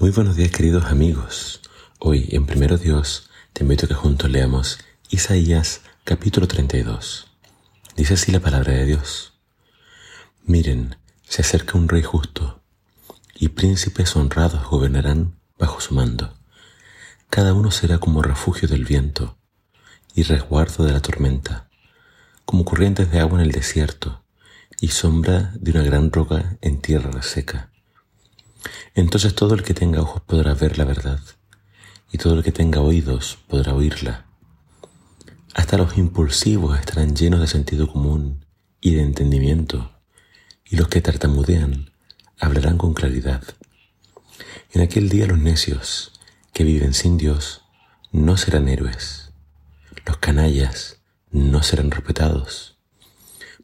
Muy buenos días queridos amigos. Hoy en Primero Dios te invito a que juntos leamos Isaías capítulo 32. Dice así la palabra de Dios. Miren, se acerca un rey justo y príncipes honrados gobernarán bajo su mando. Cada uno será como refugio del viento y resguardo de la tormenta, como corrientes de agua en el desierto y sombra de una gran roca en tierra seca. Entonces todo el que tenga ojos podrá ver la verdad, y todo el que tenga oídos podrá oírla. Hasta los impulsivos estarán llenos de sentido común y de entendimiento, y los que tartamudean hablarán con claridad. En aquel día los necios que viven sin Dios no serán héroes. Los canallas no serán respetados.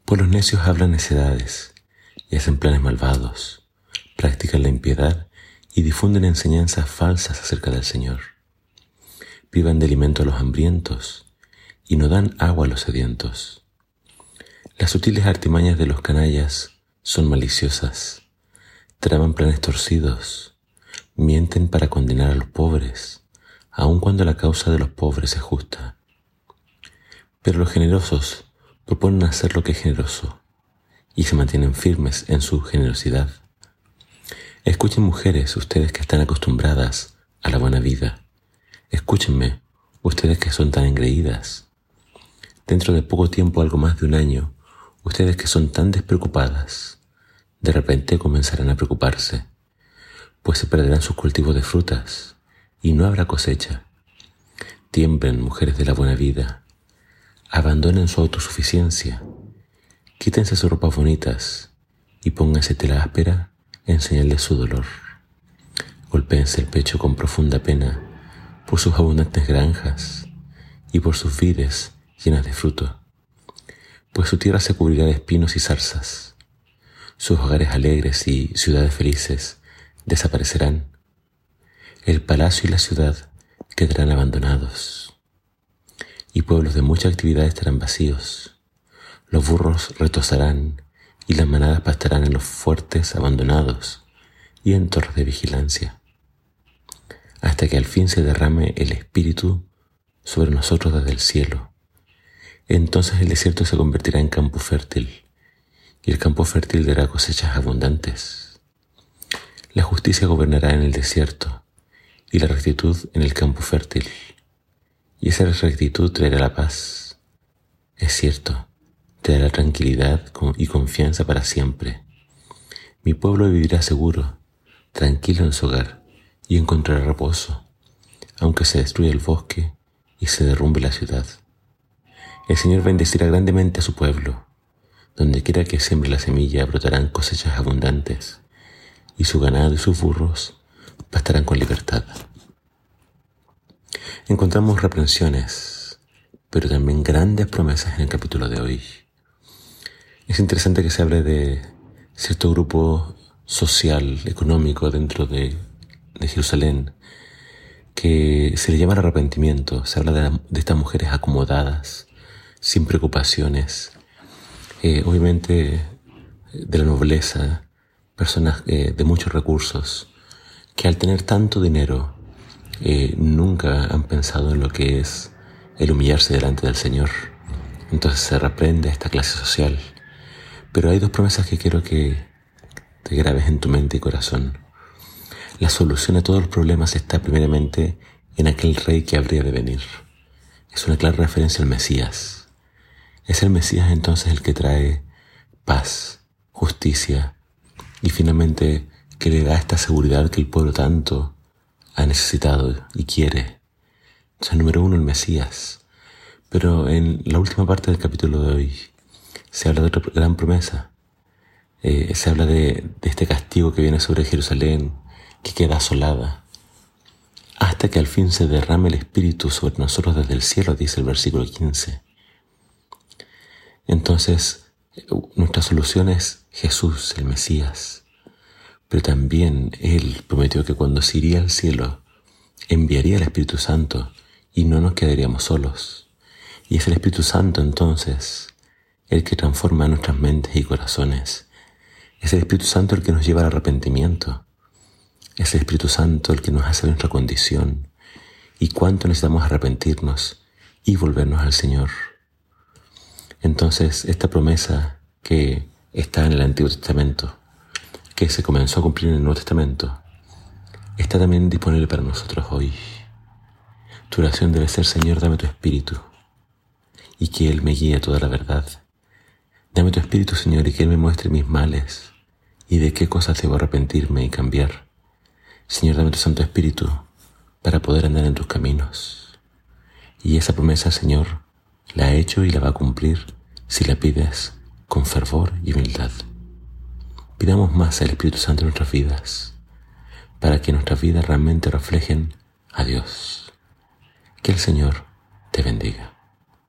Pues los necios hablan necedades y hacen planes malvados practican la impiedad y difunden enseñanzas falsas acerca del Señor. Vivan de alimento a los hambrientos y no dan agua a los sedientos. Las sutiles artimañas de los canallas son maliciosas, traman planes torcidos, mienten para condenar a los pobres, aun cuando la causa de los pobres es justa. Pero los generosos proponen hacer lo que es generoso y se mantienen firmes en su generosidad. Escuchen mujeres, ustedes que están acostumbradas a la buena vida. Escúchenme, ustedes que son tan engreídas. Dentro de poco tiempo, algo más de un año, ustedes que son tan despreocupadas, de repente comenzarán a preocuparse, pues se perderán sus cultivos de frutas y no habrá cosecha. Tiemblen, mujeres de la buena vida, abandonen su autosuficiencia, quítense sus ropas bonitas y pónganse tela áspera en señal de su dolor. Golpéense el pecho con profunda pena por sus abundantes granjas y por sus vides llenas de fruto, pues su tierra se cubrirá de espinos y zarzas. Sus hogares alegres y ciudades felices desaparecerán. El palacio y la ciudad quedarán abandonados y pueblos de mucha actividad estarán vacíos. Los burros retosarán y las manadas pastarán en los fuertes abandonados y en torres de vigilancia, hasta que al fin se derrame el Espíritu sobre nosotros desde el cielo. Entonces el desierto se convertirá en campo fértil, y el campo fértil dará cosechas abundantes. La justicia gobernará en el desierto, y la rectitud en el campo fértil, y esa rectitud traerá la paz. Es cierto, te dará tranquilidad y confianza para siempre. Mi pueblo vivirá seguro, tranquilo en su hogar y encontrará reposo, aunque se destruya el bosque y se derrumbe la ciudad. El Señor bendecirá grandemente a su pueblo. Donde quiera que siembre la semilla brotarán cosechas abundantes, y su ganado y sus burros pastarán con libertad. Encontramos reprensiones, pero también grandes promesas en el capítulo de hoy. Es interesante que se hable de cierto grupo social, económico dentro de, Jerusalén, que se le llama el arrepentimiento. Se habla de, estas mujeres acomodadas, sin preocupaciones, eh, obviamente de la nobleza, personas eh, de muchos recursos, que al tener tanto dinero eh, nunca han pensado en lo que es el humillarse delante del Señor. Entonces se reprende a esta clase social. Pero hay dos promesas que quiero que te grabes en tu mente y corazón. La solución a todos los problemas está primeramente en aquel rey que habría de venir. Es una clara referencia al Mesías. Es el Mesías entonces el que trae paz, justicia y finalmente que le da esta seguridad que el pueblo tanto ha necesitado y quiere. O número uno, el Mesías. Pero en la última parte del capítulo de hoy, se habla de otra gran promesa. Eh, se habla de, este castigo que viene sobre Jerusalén, que queda asolada, hasta que al fin se derrame el Espíritu sobre nosotros desde el cielo, dice el versículo 15. Entonces, nuestra solución es Jesús, el Mesías. Pero también Él prometió que cuando se iría al cielo, enviaría el Espíritu Santo y no nos quedaríamos solos. Y es el Espíritu Santo entonces el que transforma nuestras mentes y corazones. Es el Espíritu Santo el que nos lleva al arrepentimiento. Es el Espíritu Santo el que nos hace nuestra condición y cuánto necesitamos arrepentirnos y volvernos al Señor. Entonces, esta promesa que está en el Antiguo Testamento, que se comenzó a cumplir en el Nuevo Testamento, está también disponible para nosotros hoy. Tu oración debe ser, Señor, dame tu espíritu y que Él me guíe a toda la verdad. Dame tu espíritu, Señor, y que Él me muestre mis males y de qué cosas debo arrepentirme y cambiar. Señor, dame tu Santo Espíritu para poder andar en tus caminos. Y esa promesa, Señor, la ha hecho y la va a cumplir si la pides con fervor y humildad. Pidamos más al Espíritu Santo en nuestras vidas, para que nuestras vidas realmente reflejen a Dios. Que el Señor te bendiga.